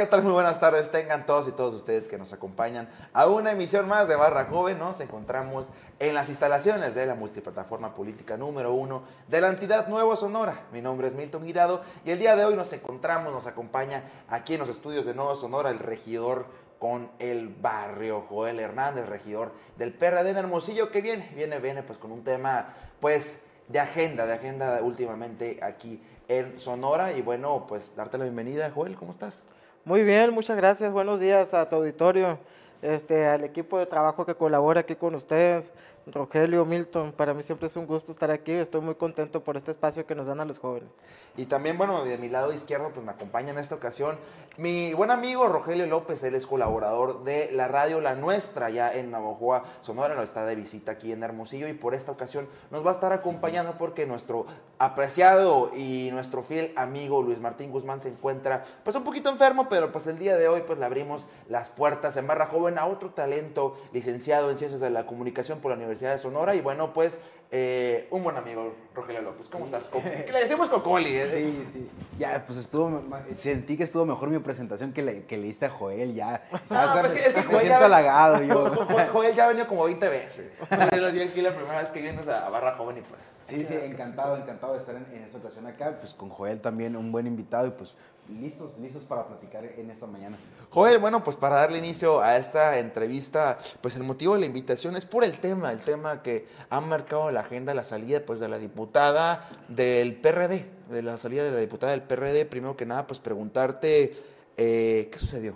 ¿qué tal? Muy buenas tardes. Tengan todos y todos ustedes que nos acompañan a una emisión más de Barra Joven. Nos encontramos en las instalaciones de la multiplataforma política número uno de la entidad Nuevo Sonora. Mi nombre es Milton Girado y el día de hoy nos encontramos, nos acompaña aquí en los estudios de Nuevo Sonora el regidor con el barrio, Joel Hernández, regidor del PRD en Hermosillo, que viene, viene, viene pues con un tema pues de agenda, de agenda últimamente aquí en Sonora. Y bueno, pues darte la bienvenida, Joel, ¿cómo estás? Muy bien, muchas gracias. Buenos días a tu auditorio, este, al equipo de trabajo que colabora aquí con ustedes, Rogelio, Milton, para mí siempre es un gusto estar aquí, estoy muy contento por este espacio que nos dan a los jóvenes. Y también, bueno, de mi lado izquierdo, pues me acompaña en esta ocasión mi buen amigo Rogelio López, él es colaborador de la radio La Nuestra, ya en Navajoa, Sonora, lo está de visita aquí en Hermosillo, y por esta ocasión nos va a estar acompañando porque nuestro apreciado y nuestro fiel amigo Luis Martín Guzmán se encuentra, pues un poquito enfermo, pero pues el día de hoy, pues le abrimos las puertas en Barra Joven a otro talento licenciado en Ciencias de la Comunicación por la Universidad de Sonora. Y bueno, pues eh, un buen amigo, Rogelio López. ¿Cómo estás? ¿Qué le decimos Cocoli? ¿eh? Sí, sí. Ya, pues estuvo, sentí que estuvo mejor mi presentación que le, que le diste a Joel. Ya, ya pues es que, me siento halagado yo. Joel ya ha venido como 20 veces. Yo aquí la primera vez que vienes a Barra Joven y pues... Sí, sí, encantado, encantado de estar en, en esta ocasión acá. Pues con Joel también, un buen invitado y pues listos, listos para platicar en esta mañana. Joel, bueno, pues para darle inicio a esta entrevista, pues el motivo de la invitación es por el tema, el tema que ha marcado la agenda, la salida pues de la diputada del PRD, de la salida de la diputada del PRD. Primero que nada, pues preguntarte, eh, ¿qué sucedió?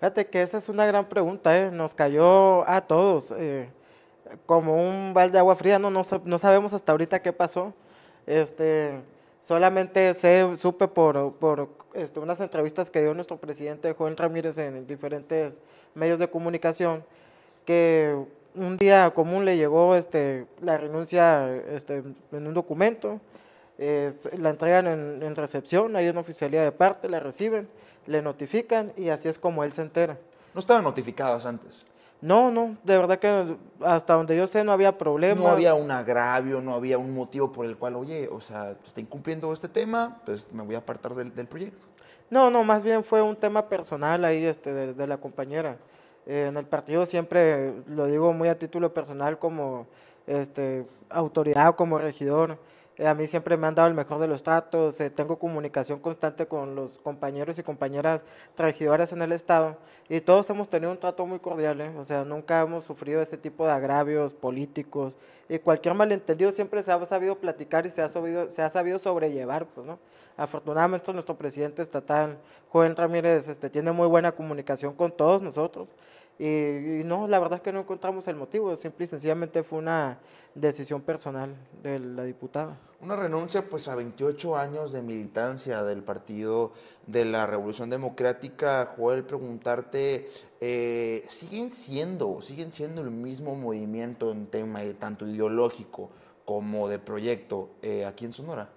Fíjate que esa es una gran pregunta, ¿eh? nos cayó a todos eh, como un balde de agua fría, no, no, no sabemos hasta ahorita qué pasó. Este, Solamente sé, supe por, por este, unas entrevistas que dio nuestro presidente Juan Ramírez en diferentes medios de comunicación que un día común le llegó este, la renuncia este, en un documento, la entregan en, en, recepción, hay una oficialía de parte, la reciben, le notifican y así es como él se entera. ¿No estaban notificados antes? No, no, de verdad que hasta donde yo sé no había problema. No había un agravio, no había un motivo por el cual, oye, o sea, está incumpliendo este tema, pues me voy a apartar del, proyecto. No, no, más bien fue un tema personal ahí este, de, la compañera. Eh, en el partido siempre, lo digo muy a título personal como este, autoridad, como regidor, a mí siempre me han dado el mejor de los tratos, eh, tengo comunicación constante con los compañeros y compañeras regidoras en el Estado y todos hemos tenido un trato muy cordial, ¿eh? o sea, nunca hemos sufrido ese tipo de agravios políticos y cualquier malentendido siempre se ha sabido platicar y se ha sabido, se ha sabido sobrellevar, pues, ¿no? Afortunadamente nuestro presidente estatal, Joven Ramírez, este, tiene muy buena comunicación con todos nosotros y, no, la verdad es que no encontramos el motivo, simple y sencillamente fue una decisión personal de la diputada. Una renuncia pues a 28 años de militancia del Partido de la Revolución Democrática. Joel, preguntarte, eh, ¿siguen siendo, siguen siendo el mismo movimiento en tema tanto ideológico como de proyecto eh, aquí en Sonora?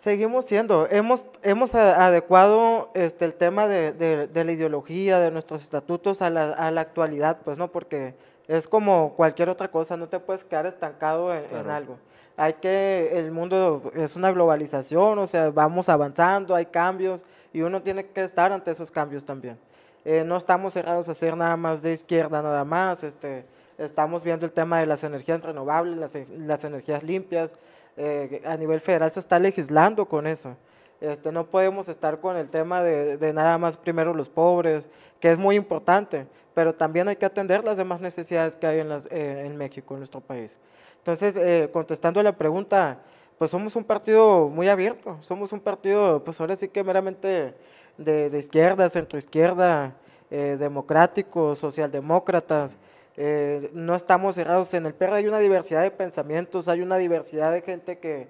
Seguimos siendo, hemos, hemos adecuado este, el tema de, de, la ideología, de nuestros estatutos a la, a la, actualidad, pues no, porque es como cualquier otra cosa, no te puedes quedar estancado en, algo. Hay que, el mundo es una globalización, o sea, vamos avanzando, hay cambios y uno tiene que estar ante esos cambios también. Eh, no estamos cerrados a hacer nada más de izquierda, nada más, este, estamos viendo el tema de las energías renovables, las, las energías limpias, eh, a nivel federal se está legislando con eso. Este, no podemos estar con el tema de, nada más primero los pobres, que es muy importante, pero también hay que atender las demás necesidades que hay en, las, eh, en México, en nuestro país. Entonces, eh, contestando a la pregunta, pues somos un partido muy abierto, somos un partido, pues ahora sí que meramente de, de izquierda, centroizquierda, democráticos, socialdemócratas, eh, no estamos cerrados. En el PER hay una diversidad de pensamientos, hay una diversidad de gente que,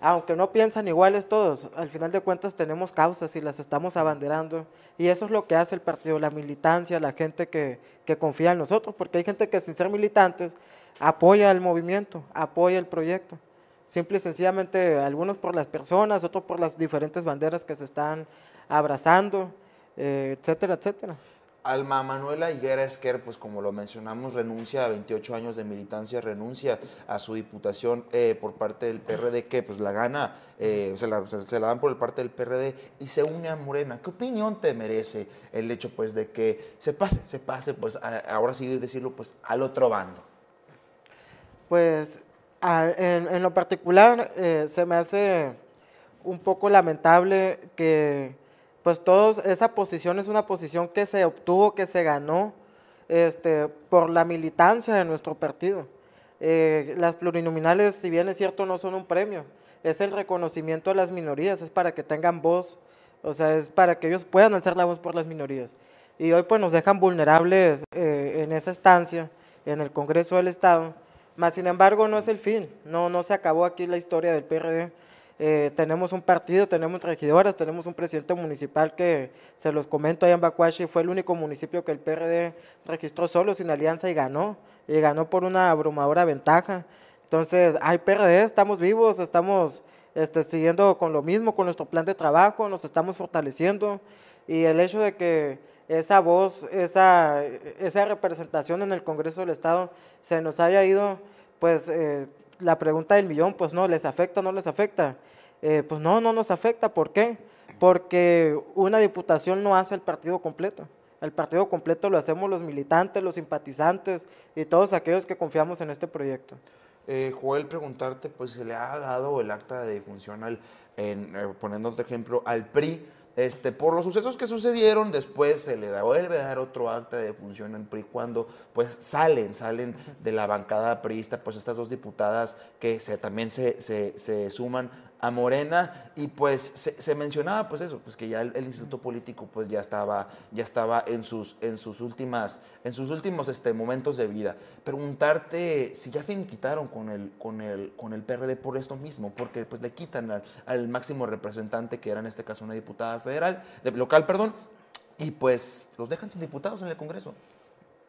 aunque no piensan iguales todos, al final de cuentas tenemos causas y las estamos abanderando. Y eso es lo que hace el partido, la militancia, la gente que, que confía en nosotros, porque hay gente que sin ser militantes apoya el movimiento, apoya el proyecto. Simple y sencillamente, algunos por las personas, otros por las diferentes banderas que se están abrazando, eh, etcétera, etcétera. Alma Manuela Higuera Esquer, pues como lo mencionamos, renuncia a 28 años de militancia, renuncia a su diputación eh, por parte del PRD, que pues la gana, eh, se, la, dan por parte del PRD y se une a Morena. ¿Qué opinión te merece el hecho pues de que se pase, se pase, pues ahora sí decirlo, pues al otro bando? Pues en, lo particular eh, se me hace un poco lamentable que pues todos, esa posición es una posición que se obtuvo, que se ganó este, por la militancia de nuestro partido. Eh, las plurinominales, si bien es cierto, no son un premio, es el reconocimiento a las minorías, es para que tengan voz, o sea, es para que ellos puedan alzar la voz por las minorías. Y hoy pues nos dejan vulnerables eh, en esa estancia, en el Congreso del Estado, más sin embargo no es el fin, no, no se acabó aquí la historia del PRD, eh, tenemos un partido, tenemos regidoras, tenemos un presidente municipal que, se los comento, allá en Bacuachi fue el único municipio que el PRD registró solo, sin alianza y ganó, y ganó por una abrumadora ventaja. Entonces, hay PRD, estamos vivos, estamos este, siguiendo con lo mismo, con nuestro plan de trabajo, nos estamos fortaleciendo, y el hecho de que esa voz, esa, esa representación en el Congreso del Estado se nos haya ido, pues... Eh, la pregunta del millón, pues no, ¿les afecta o no les afecta? Eh, pues no, no nos afecta. ¿Por qué? Porque una diputación no hace el partido completo. El partido completo lo hacemos los militantes, los simpatizantes y todos aquellos que confiamos en este proyecto. Eh, Joel, preguntarte, pues se le ha dado el acta de difunción al, en, eh, poniendo otro ejemplo, al PRI este, por los sucesos que sucedieron, después se le vuelve a dar otro acta de función en PRI cuando pues salen, salen de la bancada priista, pues estas dos diputadas que también se, se suman a Morena y pues se, mencionaba pues eso, pues que ya el, Instituto Político pues ya estaba, ya estaba en sus, en sus últimas, en sus últimos este, momentos de vida. Preguntarte si ya finiquitaron con el, con el, con el PRD por esto mismo, porque pues le quitan al, máximo representante que era en este caso una diputada federal, de, local, perdón, y pues los dejan sin diputados en el Congreso.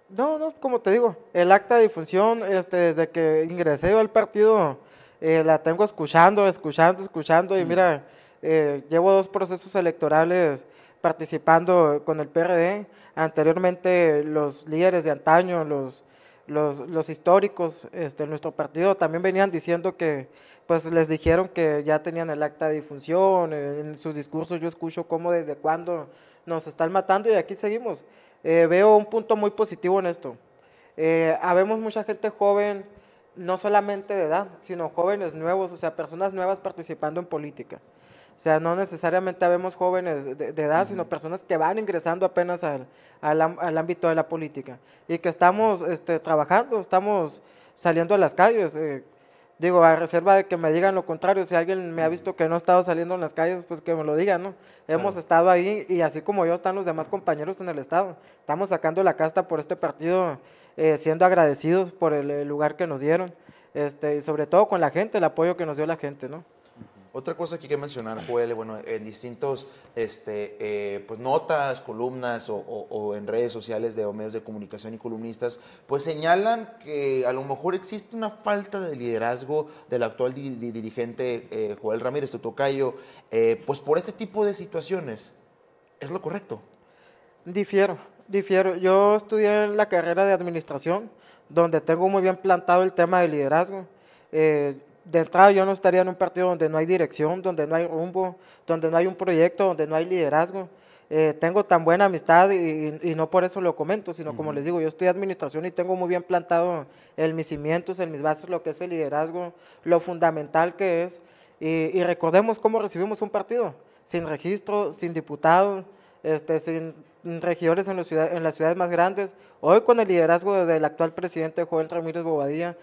No, no, como te digo, el acta de difunción, este, desde que ingresé al partido, eh, la tengo escuchando, escuchando, escuchando, y mm. mira, eh, llevo dos procesos electorales participando con el PRD. Anteriormente los líderes de antaño, los, los, los históricos este, de nuestro partido también venían diciendo que pues les dijeron que ya tenían el acta de difunción, en sus discursos yo escucho cómo desde cuándo nos están matando y aquí seguimos. Eh, veo un punto muy positivo en esto. habemos mucha gente joven no solamente de edad, sino jóvenes nuevos, o sea, personas nuevas participando en política. O sea, no necesariamente vemos jóvenes de, edad, sino personas que van ingresando apenas al, al, ámbito de la política y que estamos este, trabajando, estamos saliendo a las calles. Eh, digo, a reserva de que me digan lo contrario, si alguien me ha visto que no he estado saliendo en las calles, pues que me lo diga, ¿no? Hemos estado ahí y así como yo están los demás compañeros en el Estado. Estamos sacando la casta por este partido eh, siendo agradecidos por el, lugar que nos dieron, este, y sobre todo con la gente, el apoyo que nos dio la gente, ¿no? Otra cosa que hay que mencionar, Joel, bueno, en distintos este, eh, pues notas, columnas o, en redes sociales de medios de comunicación y columnistas, pues señalan que a lo mejor existe una falta de liderazgo del actual dirigente eh, Joel Ramírez Totocayo, pues por este tipo de situaciones. ¿Es lo correcto? Difiero difiero. Yo estudié en la carrera de administración, donde tengo muy bien plantado el tema de liderazgo. Eh, de entrada yo no estaría en un partido donde no hay dirección, donde no hay rumbo, donde no hay un proyecto, donde no hay liderazgo. Eh, tengo tan buena amistad y, no por eso lo comento, sino como les digo, yo estudié administración y tengo muy bien plantado en mis cimientos, en mis bases, lo que es el liderazgo, lo fundamental que es. Y, y recordemos cómo recibimos un partido, sin registro, sin diputados, este, sin regidores en, las ciudades más grandes. Hoy con el liderazgo del actual presidente Joel Ramírez Bobadilla,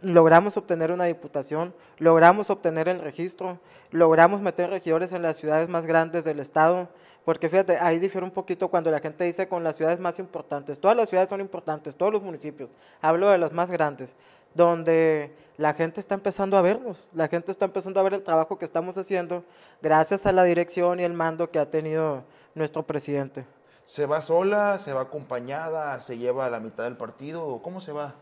logramos obtener una diputación, logramos obtener el registro, logramos meter regidores en las ciudades más grandes del estado, porque fíjate, ahí difiere un poquito cuando la gente dice con las ciudades más importantes. Todas las ciudades son importantes, todos los municipios. Hablo de las más grandes, donde la gente está empezando a vernos, la gente está empezando a ver el trabajo que estamos haciendo gracias a la dirección y el mando que ha tenido nuestro presidente. ¿Se va sola? ¿Se va acompañada? ¿Se lleva a la mitad del partido? ¿Cómo se va?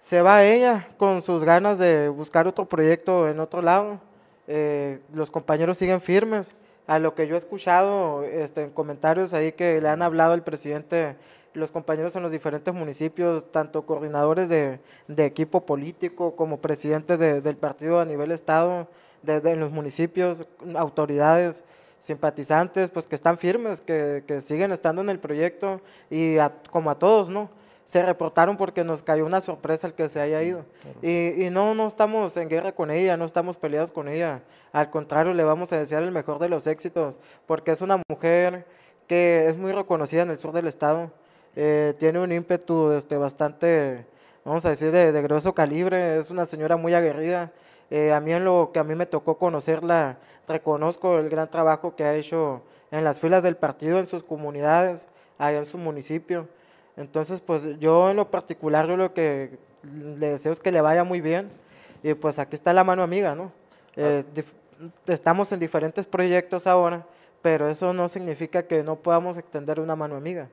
Se va ella con sus ganas de buscar otro proyecto en otro lado. Eh, los compañeros siguen firmes. a lo que yo he escuchado este, en comentarios ahí que le han hablado el presidente, los compañeros en los diferentes municipios, tanto coordinadores de, equipo político como presidentes del partido a nivel estado, de, en los municipios, autoridades, simpatizantes, pues que están firmes, que, que siguen estando en el proyecto y como a todos, ¿no? se reportaron porque nos cayó una sorpresa el que se haya ido. Y, y, no, no estamos en guerra con ella, no estamos peleados con ella. Al contrario, le vamos a desear el mejor de los éxitos, porque es una mujer que es muy reconocida en el sur del estado. Eh, tiene un ímpetu este, bastante, vamos a decir, de, de grueso calibre. Es una señora muy aguerrida. Eh, a mí en lo que a mí me tocó conocerla, reconozco el gran trabajo que ha hecho en las filas del partido, en sus comunidades, allá en su municipio. Entonces, pues yo en lo particular, yo lo que le deseo es que le vaya muy bien. Y pues aquí está la mano amiga, ¿no? Eh, estamos en diferentes proyectos ahora, pero eso no significa que no podamos extender una mano amiga.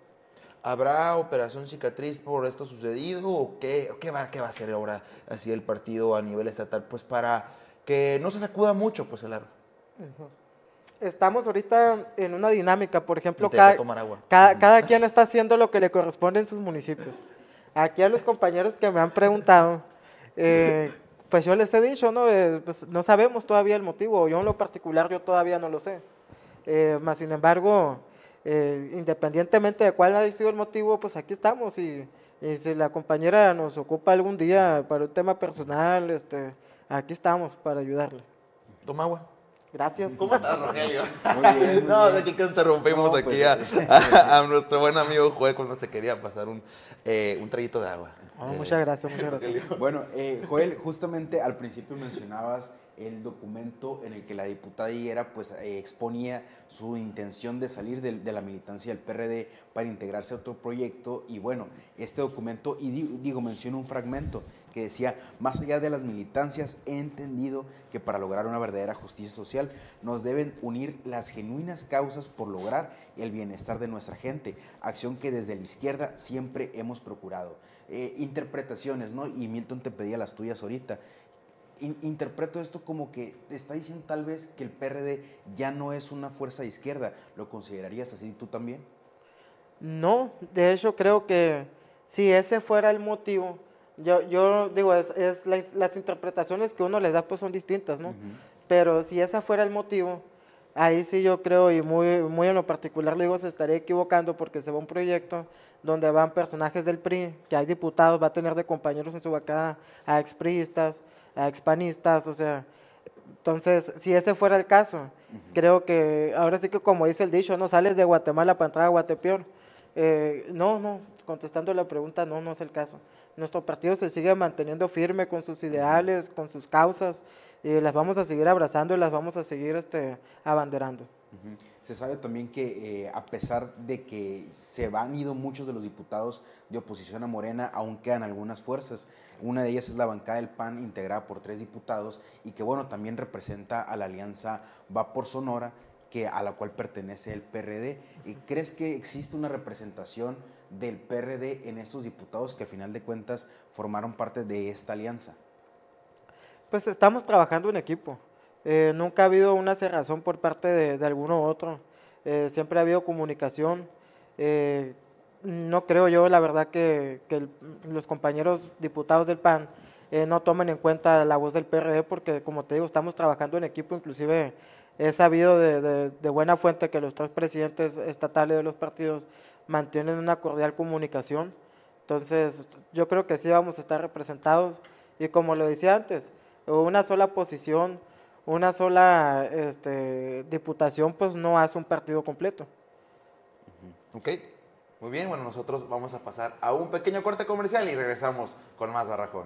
¿Habrá operación cicatriz por esto sucedido o qué, qué, va, qué va a hacer ahora así el partido a nivel estatal? Pues para que no se sacuda mucho pues el aro estamos ahorita en una dinámica, por ejemplo, cada, cada, quien está haciendo lo que le corresponde en sus municipios. Aquí a los compañeros que me han preguntado, eh, pues yo les he dicho, ¿no? Eh, pues no sabemos todavía el motivo, yo en lo particular yo todavía no lo sé. Eh, más sin embargo, independientemente de cuál haya sido el motivo, pues aquí estamos y, y, si la compañera nos ocupa algún día para un tema personal, este, aquí estamos para ayudarle. Toma agua. Gracias. ¿Cómo estás, Rogelio? Muy bien, no, de aquí que interrumpimos aquí pues, a, nuestro buen amigo Joel cuando se quería pasar un, eh, un traguito de agua. Oh, muchas gracias, muchas gracias. Bueno, eh, Joel, justamente al principio mencionabas el documento en el que la diputada Higuera pues eh, exponía su intención de salir de, de, la militancia del PRD para integrarse a otro proyecto y bueno, este documento, y digo, digo menciono un fragmento, que decía, más allá de las militancias, he entendido que para lograr una verdadera justicia social nos deben unir las genuinas causas por lograr el bienestar de nuestra gente, acción que desde la izquierda siempre hemos procurado. Eh, interpretaciones, ¿no? Y Milton te pedía las tuyas ahorita. interpreto esto como que está diciendo tal vez que el PRD ya no es una fuerza de izquierda. ¿Lo considerarías así tú también? No, de hecho creo que si ese fuera el motivo, yo, yo digo, es, es las interpretaciones que uno les da pues son distintas, ¿no? Pero si ese fuera el motivo, ahí sí yo creo, y muy, muy en lo particular le digo, se estaría equivocando porque se va un proyecto donde van personajes del PRI, que hay diputados, va a tener de compañeros en su bancada a expriistas, a expanistas, o sea, entonces, si ese fuera el caso, creo que ahora sí que como dice el dicho, no sales de Guatemala para entrar a Guatepeor. Eh, no, no, contestando la pregunta, no, no es el caso nuestro partido se sigue manteniendo firme con sus ideales, con sus causas, y las vamos a seguir abrazando y las vamos a seguir este, abanderando. Se sabe también que eh, a pesar de que se van ido muchos de los diputados de oposición a Morena, aún quedan algunas fuerzas. Una de ellas es la bancada del PAN, integrada por tres diputados, y que bueno, también representa a la alianza Va por Sonora, que, a la cual pertenece el PRD. ¿Y ¿Crees que existe una representación del PRD en estos diputados que a final de cuentas formaron parte de esta alianza? Pues estamos trabajando en equipo. Eh, nunca ha habido una cerrazón por parte de, alguno u otro. Eh, siempre ha habido comunicación. Eh, no creo yo, la verdad, que, los compañeros diputados del PAN no tomen en cuenta la voz del PRD porque, como te digo, estamos trabajando en equipo. Inclusive he sabido de, de buena fuente que los tres presidentes estatales de los partidos mantienen una cordial comunicación. Entonces, yo creo que sí vamos a estar representados. Y como lo decía antes, una sola posición, una sola este, diputación, pues no hace un partido completo. Ok, muy bien. Bueno, nosotros vamos a pasar a un pequeño corte comercial y regresamos con más Barrajón.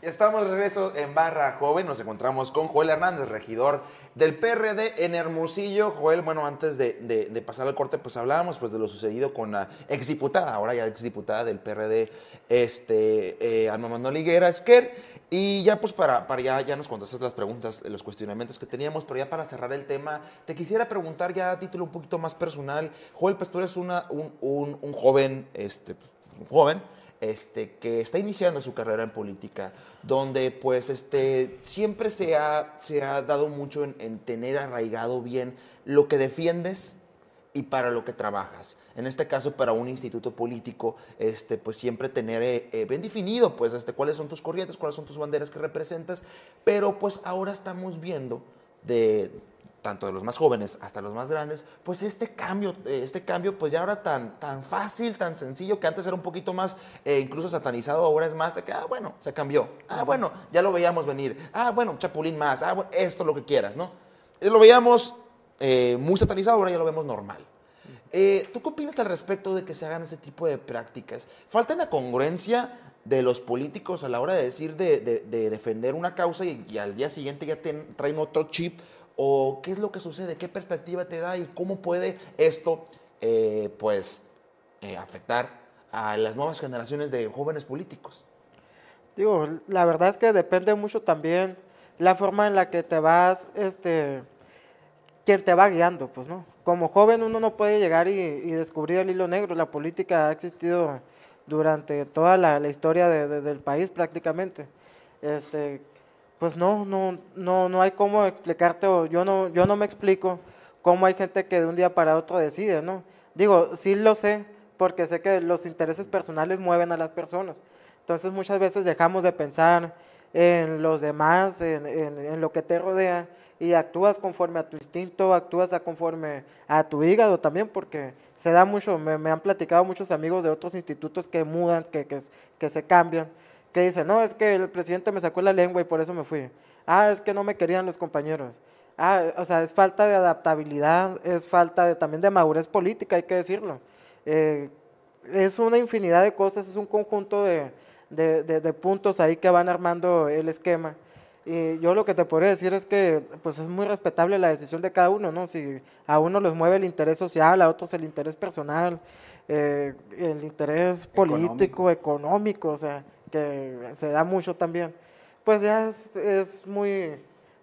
Estamos de regreso en Barra Joven. Nos encontramos con Joel Hernández, regidor del PRD en Hermosillo. Joel, bueno, antes de, pasar al corte, pues hablábamos pues, de lo sucedido con la exdiputada, ahora ya exdiputada del PRD, este, eh, Alma Manuel Higuera Esquer. Y ya pues para, para ya, ya nos contestas las preguntas, los cuestionamientos que teníamos, pero ya para cerrar el tema, te quisiera preguntar ya a título un poquito más personal. Joel, pues tú eres una, un, un, un joven, este, un joven, este, que está iniciando su carrera en política, donde pues este, siempre se ha, se ha dado mucho en, tener arraigado bien lo que defiendes y para lo que trabajas. En este caso, para un instituto político, este, pues siempre tener eh, eh, bien definido, pues, este, cuáles son tus corrientes, cuáles son tus banderas que representas, pero pues ahora estamos viendo de, tanto de los más jóvenes hasta los más grandes, pues este cambio, eh, este cambio pues ya ahora tan, tan fácil, tan sencillo, que antes era un poquito más eh, incluso satanizado, ahora es más de que, ah, bueno, se cambió, ah, bueno, ya lo veíamos venir, ah, bueno, chapulín más, ah, bueno, esto lo que quieras, ¿no? Eh, lo veíamos muy satanizado, ahora ya lo vemos normal. ¿Tú qué opinas al respecto de que se hagan ese tipo de prácticas? ¿Falta la congruencia de los políticos a la hora de decir, de, de, defender una causa y, al día siguiente ya traen otro chip ¿O qué es lo que sucede? ¿Qué perspectiva te da? ¿Y cómo puede esto, eh, pues, eh, afectar a las nuevas generaciones de jóvenes políticos? Digo, la verdad es que depende mucho también la forma en la que te vas, este, quien te va guiando, pues, ¿no? Como joven uno no puede llegar y, descubrir el hilo negro. La política ha existido durante toda la, historia del país prácticamente. Este, pues no, no, no, no hay cómo explicarte, o yo no, yo no me explico cómo hay gente que de un día para otro decide, ¿no? Digo, sí lo sé, porque sé que los intereses personales mueven a las personas. Entonces muchas veces dejamos de pensar en los demás, en, en, lo que te rodea, y actúas conforme a tu instinto, actúas conforme a tu hígado también, porque se da mucho, me, han platicado muchos amigos de otros institutos que mudan, que, que se cambian que dice, no, es que el presidente me sacó la lengua y por eso me fui. Ah, es que no me querían los compañeros. Ah, o sea, es falta de adaptabilidad, es falta de, también de madurez política, hay que decirlo. Eh, es una infinidad de cosas, es un conjunto de, de, puntos ahí que van armando el esquema. Y yo lo que te podría decir es que pues es muy respetable la decisión de cada uno, ¿no? Si a uno los mueve el interés social, a otros el interés personal, eh, el interés político, económico, o sea, que se da mucho también, pues ya es, muy,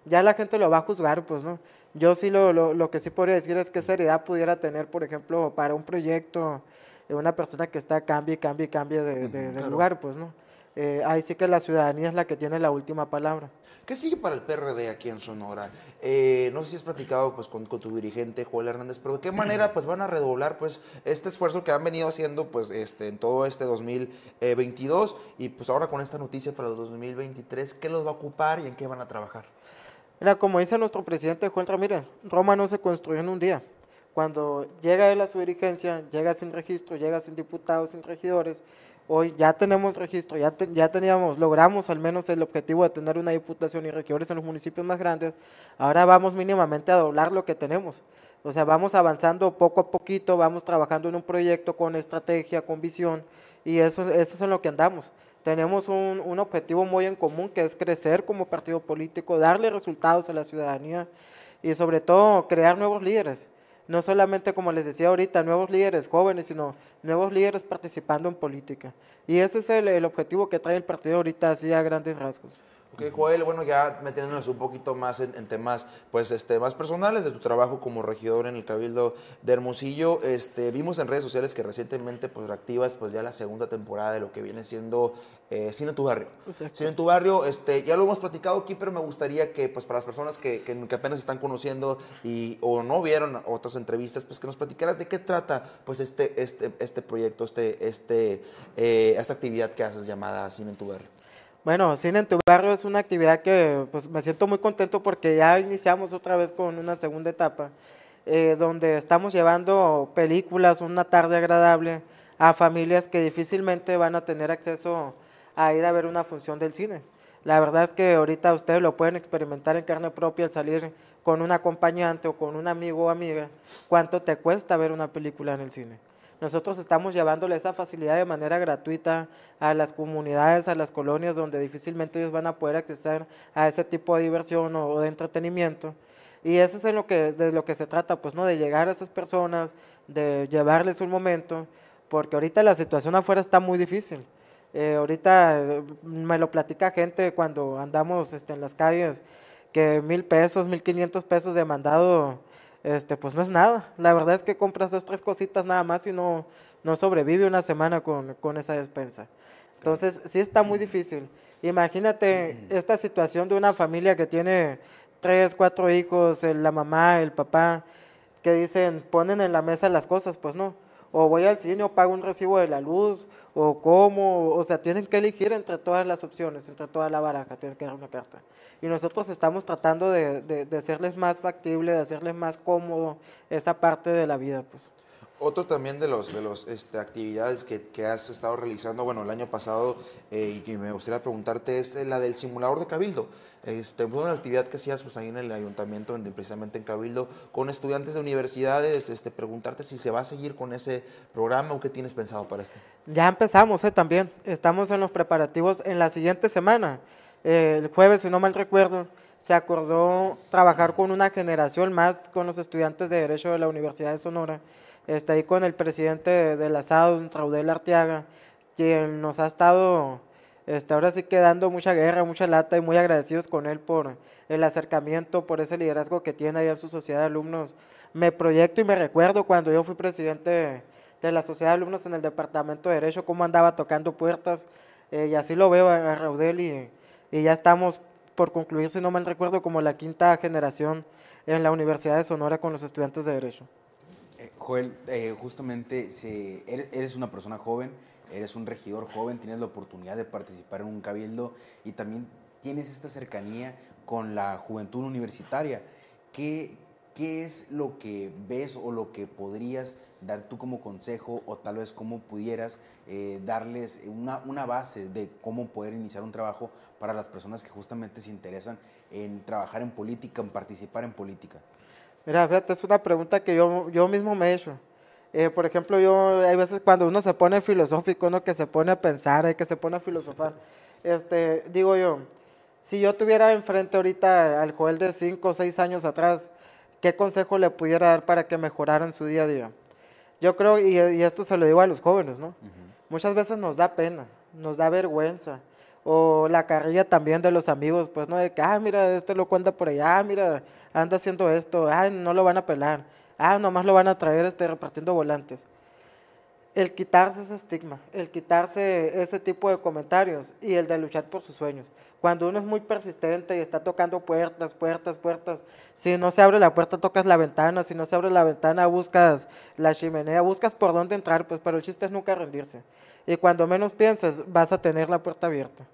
ya la gente lo va a juzgar, pues, ¿no? Yo sí lo, lo, que sí podría decir es que seriedad pudiera tener, por ejemplo, para un proyecto, de una persona que está cambie, cambie, cambie de, de lugar, pues, ¿no? Eh, ahí sí que la ciudadanía es la que tiene la última palabra. ¿Qué sigue para el PRD aquí en Sonora? Eh, no sé si has platicado pues, con, tu dirigente, Joel Hernández, pero ¿de qué manera pues, van a redoblar pues, este esfuerzo que han venido haciendo pues, este, en todo este 2022 y pues ahora con esta noticia para el 2023? ¿Qué los va a ocupar y en qué van a trabajar? Mira, como dice nuestro presidente Juan Ramírez, Roma no se construyó en un día. Cuando llega él a su dirigencia, llega sin registro, llega sin diputados, sin regidores, Hoy ya tenemos registro, ya, ya teníamos, logramos al menos el objetivo de tener una diputación y regidores en los municipios más grandes. Ahora vamos mínimamente a doblar lo que tenemos. O sea, vamos avanzando poco a poquito, vamos trabajando en un proyecto con estrategia, con visión, y eso, eso es en lo que andamos. Tenemos un, un objetivo muy en común, que es crecer como partido político, darle resultados a la ciudadanía y sobre todo crear nuevos líderes no solamente como les decía ahorita, nuevos líderes jóvenes, sino nuevos líderes participando en política. Y ese es el, objetivo que trae el partido ahorita, así a grandes rasgos. Ok, Joel, bueno, ya metiéndonos un poquito más en, temas, pues, este, más personales de tu trabajo como regidor en el Cabildo de Hermosillo, este, vimos en redes sociales que recientemente, pues, reactivas, pues, ya la segunda temporada de lo que viene siendo eh, Cine en tu Barrio. Cine en tu Barrio, este, ya lo hemos platicado aquí, pero me gustaría que, pues, para las personas que, que, apenas están conociendo y, o no vieron otras entrevistas, pues, que nos platicaras de qué trata, pues, este, este, este proyecto, este, este, eh, esta actividad que haces llamada Cine en tu Barrio. Bueno, Cine en tu barrio es una actividad que pues, me siento muy contento porque ya iniciamos otra vez con una segunda etapa, eh, donde estamos llevando películas, una tarde agradable a familias que difícilmente van a tener acceso a ir a ver una función del cine. La verdad es que ahorita ustedes lo pueden experimentar en carne propia al salir con un acompañante o con un amigo o amiga, cuánto te cuesta ver una película en el cine. Nosotros estamos llevándole esa facilidad de manera gratuita a las comunidades, a las colonias donde difícilmente ellos van a poder acceder a ese tipo de diversión o, de entretenimiento. Y eso es lo que, de lo que se trata, pues, ¿no? De llegar a esas personas, de llevarles un momento, porque ahorita la situación afuera está muy difícil. Eh, ahorita eh, me lo platica gente cuando andamos este, en las calles, que mil pesos, mil quinientos pesos de mandado este, pues no es nada. La verdad es que compras dos, tres cositas nada más y no, no sobrevive una semana con, con esa despensa. Entonces, sí está muy difícil. Imagínate esta situación de una familia que tiene tres, cuatro hijos, la mamá, el papá, que dicen, ponen en la mesa las cosas, pues no. O voy al cine o pago un recibo de la luz, o cómo, o sea, tienen que elegir entre todas las opciones, entre toda la baraja, tienen que dar una carta y nosotros estamos tratando de, de, hacerles más factible, de hacerles más cómodo esa parte de la vida. Pues. Otro también de los de los este, actividades que, que, has estado realizando, bueno, el año pasado, eh, y me gustaría preguntarte, es la del simulador de Cabildo. Este, fue una actividad que hacías pues, ahí en el ayuntamiento, precisamente en Cabildo, con estudiantes de universidades, este, preguntarte si se va a seguir con ese programa o qué tienes pensado para este. Ya empezamos eh, también, estamos en los preparativos en la siguiente semana el jueves, si no mal recuerdo, se acordó trabajar con una generación más con los estudiantes de Derecho de la Universidad de Sonora, está ahí con el presidente de, la SAD, Raudel Arteaga, quien nos ha estado este, ahora sí quedando mucha guerra, mucha lata y muy agradecidos con él por el acercamiento, por ese liderazgo que tiene ahí en su sociedad de alumnos. Me proyecto y me recuerdo cuando yo fui presidente de la sociedad de alumnos en el departamento de Derecho, cómo andaba tocando puertas, eh, y así lo veo a Raudel y y ya estamos por concluir, si no mal recuerdo, como la quinta generación en la Universidad de Sonora con los estudiantes de Derecho. Joel, eh, justamente eres, una persona joven, eres un regidor joven, tienes la oportunidad de participar en un cabildo y también tienes esta cercanía con la juventud universitaria. ¿Qué, es lo que ves o lo que podrías dar tú como consejo o tal vez cómo pudieras eh, darles una, base de cómo poder iniciar un trabajo para las personas que justamente se interesan en trabajar en política, en participar en política? Mira, fíjate, es una pregunta que yo, yo mismo me he hecho. Eh, por ejemplo, yo hay veces cuando uno se pone filosófico, uno que se pone a pensar, que se pone a filosofar, este, digo yo, si yo tuviera enfrente ahorita al Joel de 5 o 6 años atrás, ¿qué consejo le pudiera dar para que mejorara en su día a día? Yo creo, y, esto se lo digo a los jóvenes, ¿no? Muchas veces nos da pena, nos da vergüenza. O la carrilla también de los amigos, pues, ¿no? De que, ah, mira, este lo cuenta por allá, ah, mira, anda haciendo esto, ah, no lo van a pelar, ah, nomás lo van a traer este, repartiendo volantes. El quitarse ese estigma, el quitarse ese tipo de comentarios y el de luchar por sus sueños. Cuando uno es muy persistente y está tocando puertas, puertas, puertas, si no se abre la puerta tocas la ventana, si no se abre la ventana buscas la chimenea, buscas por dónde entrar, pues pero el chiste es nunca rendirse. Y cuando menos pienses vas a tener la puerta abierta.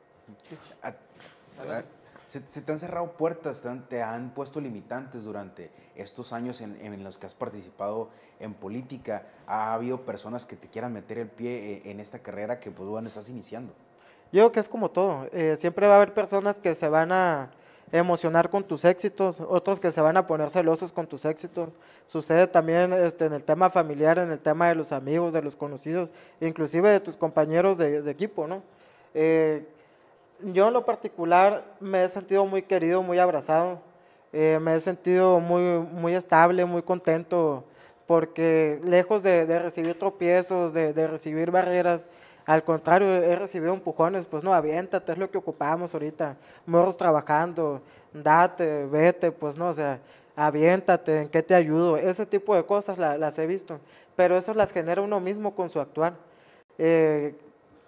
Se, te han cerrado puertas, te han, puesto limitantes durante estos años en, los que has participado en política. ¿Ha habido personas que te quieran meter el pie eh, en esta carrera que pues, bueno, estás iniciando? Yo creo que es como todo. Eh, siempre va a haber personas que se van a emocionar con tus éxitos, otros que se van a poner celosos con tus éxitos. Sucede también este, en el tema familiar, en el tema de los amigos, de los conocidos, inclusive de tus compañeros de, equipo, ¿no? Eh, yo en lo particular me he sentido muy querido, muy abrazado, eh, me he sentido muy, muy estable, muy contento, porque lejos de, recibir tropiezos, de, recibir barreras, al contrario, he recibido empujones, pues no, aviéntate, es lo que ocupamos ahorita. Morros trabajando, date, vete, pues no, o sea, aviéntate, ¿en qué te ayudo? Ese tipo de cosas las he visto, pero eso las genera uno mismo con su actuar. Eh,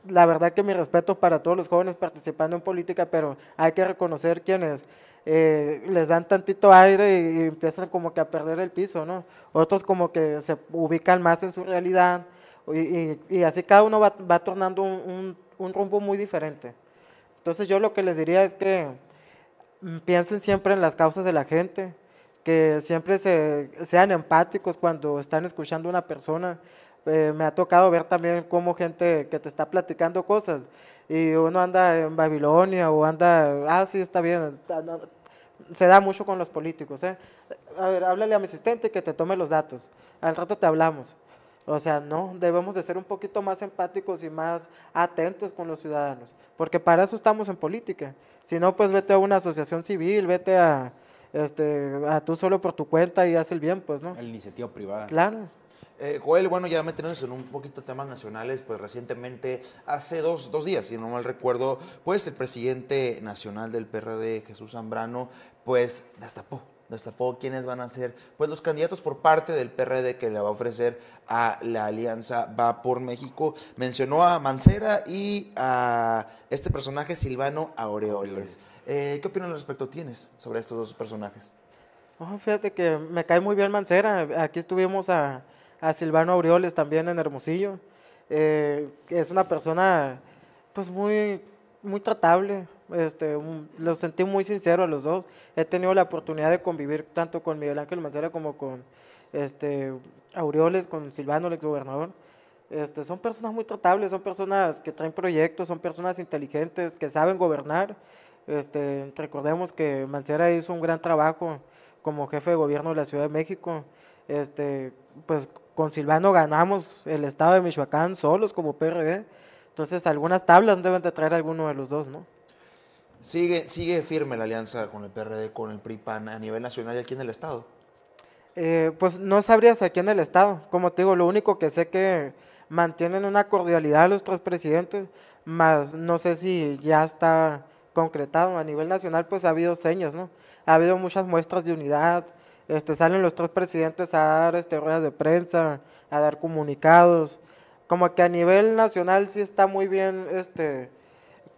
la verdad que mi respeto para todos los jóvenes participando en política, pero hay que reconocer quienes eh, les dan tantito aire y, empiezan como que a perder el piso, ¿no? Otros como que se ubican más en su realidad, y, así cada uno va, va tornando un, un, rumbo muy diferente. Entonces yo lo que les diría es que mm, piensen siempre en las causas de la gente, que siempre se, sean empáticos cuando están escuchando a una persona. Eh, me ha tocado ver también cómo gente que te está platicando cosas y uno anda en Babilonia o anda, ah, sí, está bien, se da mucho con los políticos. ¿eh? A ver, háblale a mi asistente que te tome los datos. Al rato te hablamos. O sea, no, debemos de ser un poquito más empáticos y más atentos con los ciudadanos, porque para eso estamos en política. Si no, pues vete a una asociación civil, vete a, este, a tú solo por tu cuenta y haz el bien, pues, ¿no? La iniciativa privada. Claro. Eh, Joel, bueno, ya metiéndonos en un poquito de temas nacionales, pues recientemente, hace dos, dos días, si no mal recuerdo, pues el presidente nacional del PRD, Jesús Zambrano, pues destapó, destapó quiénes van a ser pues los candidatos por parte del PRD que le va a ofrecer a la alianza Va por México. Mencionó a Mancera y a este personaje Silvano Aureoles. Eh, ¿Qué opinión al respecto tienes sobre estos dos personajes? Oh, fíjate que me cae muy bien Mancera. Aquí estuvimos a, a Silvano Aureoles también en Hermosillo. Eh, es una persona pues muy, muy tratable. Este, lo sentí muy sincero a los dos. He tenido la oportunidad de convivir tanto con Miguel Ángel Mancera como con este, Aureoles, con Silvano, el exgobernador. Este, son personas muy tratables, son personas que traen proyectos, son personas inteligentes, que saben gobernar. Este, recordemos que Mancera hizo un gran trabajo como jefe de gobierno de la Ciudad de México. Este, pues con Silvano ganamos el estado de Michoacán solos como PRD. Entonces algunas tablas deben de traer alguno de los dos, ¿no? Sigue, sigue firme la alianza con el PRD, con el PRI-PAN a nivel nacional y aquí en el Estado. Eh, pues no sabrías aquí en el estado. Como te digo, lo único que sé que mantienen una cordialidad los tres presidentes, más no sé si ya está concretado. A nivel nacional, pues ha habido señas, ¿no? Ha habido muchas muestras de unidad. Este, salen los tres presidentes a dar este, ruedas de prensa, a dar comunicados. Como que a nivel nacional sí está muy bien este,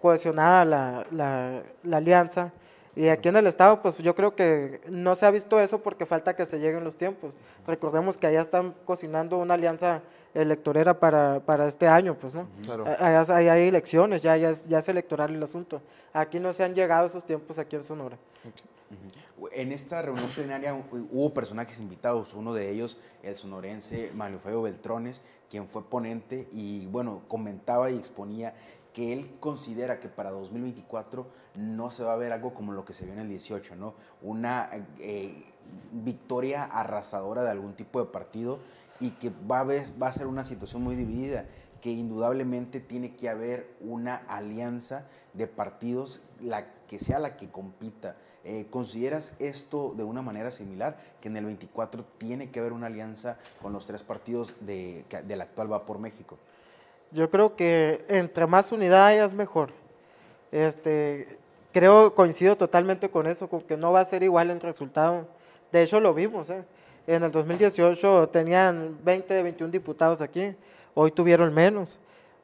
cohesionada la, la, la alianza. Y aquí en el estado, pues yo creo que no se ha visto eso porque falta que se lleguen los tiempos. Recordemos que allá están cocinando una alianza electorera para, para este año, pues, ¿no? Claro. Allá, allá hay elecciones, ya, ya, es, ya es electoral el asunto. Aquí no se han llegado esos tiempos aquí en Sonora. En esta reunión plenaria hu- hubo personajes invitados, uno de ellos el sonorense Mario Feo Beltrones, quien fue ponente y bueno, comentaba y exponía que él considera que para 2024 no se va a ver algo como lo que se vio en el 18, ¿no? Una eh, victoria arrasadora de algún tipo de partido y que va a, ver- va a ser una situación muy dividida, que indudablemente tiene que haber una alianza de partidos, la que sea la que compita. Eh, ¿Consideras esto de una manera similar? Que en el 24 tiene que haber una alianza con los tres partidos de, del actual Va por México. Yo creo que entre más unidad haya es mejor. Este, creo, coincido totalmente con eso, con que no va a ser igual el resultado. De hecho, lo vimos, ¿eh? En el 2018 tenían 20 de 21 diputados aquí, hoy tuvieron menos.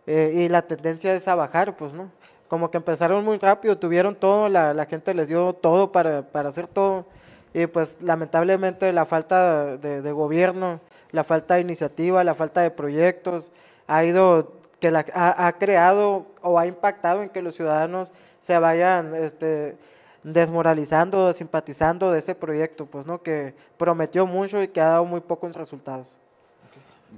Eh, y la tendencia es a bajar, pues, ¿no? Como que empezaron muy rápido, tuvieron todo, la, gente les dio todo para, para hacer todo. Y pues lamentablemente la falta de, de gobierno, la falta de iniciativa, la falta de proyectos, ha ido, que ha, ha creado o ha impactado en que los ciudadanos se vayan este, desmoralizando, simpatizando de ese proyecto, pues, ¿no? Que prometió mucho y que ha dado muy pocos resultados.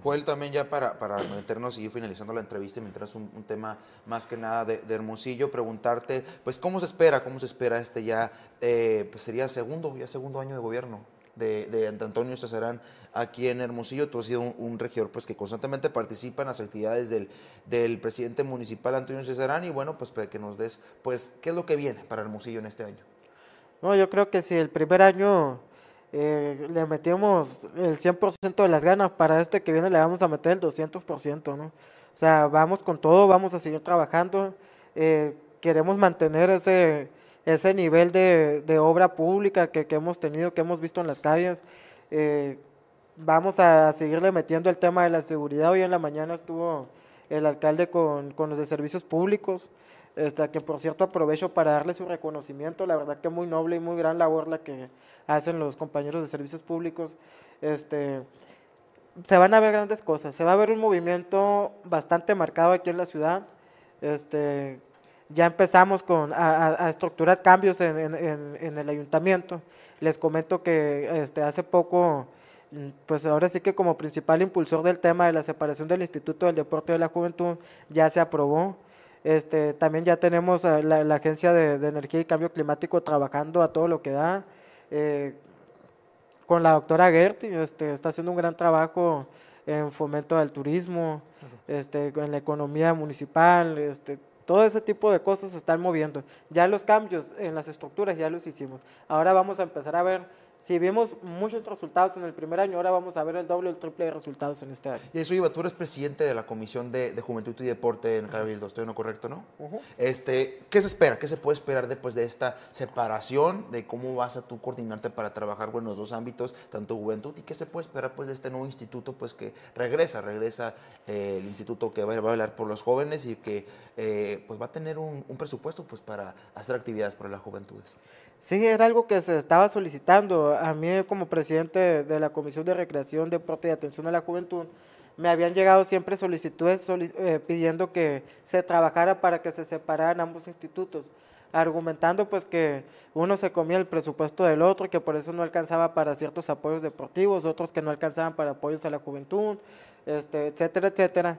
Joel, también ya para, para meternos y ir finalizando la entrevista, mientras un, tema más que nada de, Hermosillo, preguntarte, pues, ¿cómo se espera? ¿Cómo se espera este ya, eh, pues sería segundo, ya segundo año de gobierno de, de Antonio Cesarán aquí en Hermosillo? Tú has sido un, un regidor, pues, que constantemente participa en las actividades del, del presidente municipal Antonio Cesarán y, bueno, pues, para que nos des, pues, ¿qué es lo que viene para Hermosillo en este año? No, yo creo que si el primer año eh, le metimos el 100% de las ganas, para este que viene le vamos a meter el 200%, ¿no? O sea, vamos con todo, vamos a seguir trabajando, eh, queremos mantener ese, ese nivel de, obra pública que, que hemos tenido, que hemos visto en las calles. eh, vamos a seguirle metiendo el tema de la seguridad. Hoy en la mañana estuvo el alcalde con, con los de servicios públicos, este, que por cierto aprovecho para darle su reconocimiento, la verdad que muy noble y muy gran labor la que hacen los compañeros de servicios públicos. Este, se van a ver grandes cosas, se va a ver un movimiento bastante marcado aquí en la ciudad. Este, ya empezamos con, a, estructurar cambios en, en- en- el ayuntamiento. Les comento que este, hace poco, pues ahora sí que como principal impulsor del tema de la separación del Instituto del Deporte de la Juventud, ya se aprobó. Este, también ya tenemos a la, la Agencia de, de Energía y Cambio Climático trabajando a todo lo que da. eh, con la doctora Gerti, este, está haciendo un gran trabajo en fomento del turismo, este, en la economía municipal, este, todo ese tipo de cosas se están moviendo. Ya los cambios en las estructuras ya los hicimos. Ahora vamos a empezar a ver, si vimos muchos resultados en el primer año, ahora vamos a ver el doble o el triple de resultados en este año. Y eso iba, tú eres presidente de la Comisión de, de Juventud y Deporte en Cabildo, ¿estoy en lo correcto, no? este, ¿Qué se espera? ¿Qué se puede esperar después de esta separación? ¿De cómo vas a tú coordinarte para trabajar bueno, en los dos ámbitos, tanto juventud? ¿Y qué se puede esperar pues, de este nuevo instituto pues, que regresa? Regresa eh, el instituto que va, va a hablar por los jóvenes y que eh, pues, va a tener un, un presupuesto pues, para hacer actividades para las juventudes. Sí, era algo que se estaba solicitando. A mí como presidente de la Comisión de Recreación, Deporte y Atención a la Juventud, me habían llegado siempre solicitudes soli- eh, pidiendo que se trabajara para que se separaran ambos institutos, argumentando pues que uno se comía el presupuesto del otro, que por eso no alcanzaba para ciertos apoyos deportivos, otros que no alcanzaban para apoyos a la juventud, este, etcétera, etcétera.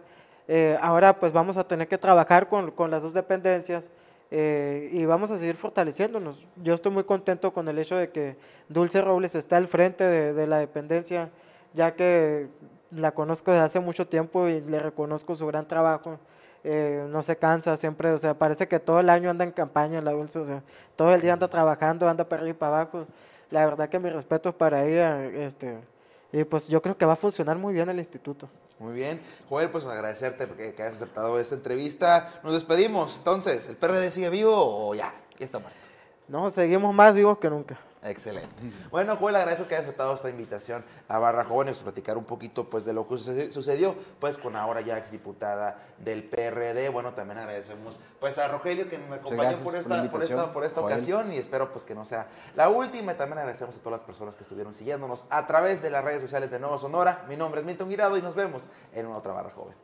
Eh, ahora pues vamos a tener que trabajar con, con las dos dependencias eh, y vamos a seguir fortaleciéndonos. Yo estoy muy contento con el hecho de que Dulce Robles está al frente de, la dependencia, ya que la conozco desde hace mucho tiempo y le reconozco su gran trabajo. Eh, no se cansa siempre, o sea, parece que todo el año anda en campaña la Dulce, o sea, todo el día anda trabajando, anda para arriba y para abajo. La verdad que mi respeto es para ella, este, y pues yo creo que va a funcionar muy bien el instituto. Muy bien. Joel, pues agradecerte que, que hayas aceptado esta entrevista. Nos despedimos. Entonces, ¿el PRD sigue vivo o ya? Ya está muerto. No, seguimos más vivos que nunca. Excelente. Bueno, Joel, agradezco que hayas aceptado esta invitación a Barra Jóvenes, platicar un poquito pues de lo que suce- sucedió pues con ahora ya exdiputada del PRD. Bueno, también agradecemos pues a Rogelio que me acompañó por esta, por esta, por esta Joel. ocasión y espero pues que no sea la última. También agradecemos a todas las personas que estuvieron siguiéndonos a través de las redes sociales de Nuevo Sonora. Mi nombre es Milton Guirado y nos vemos en una otra Barra Joven.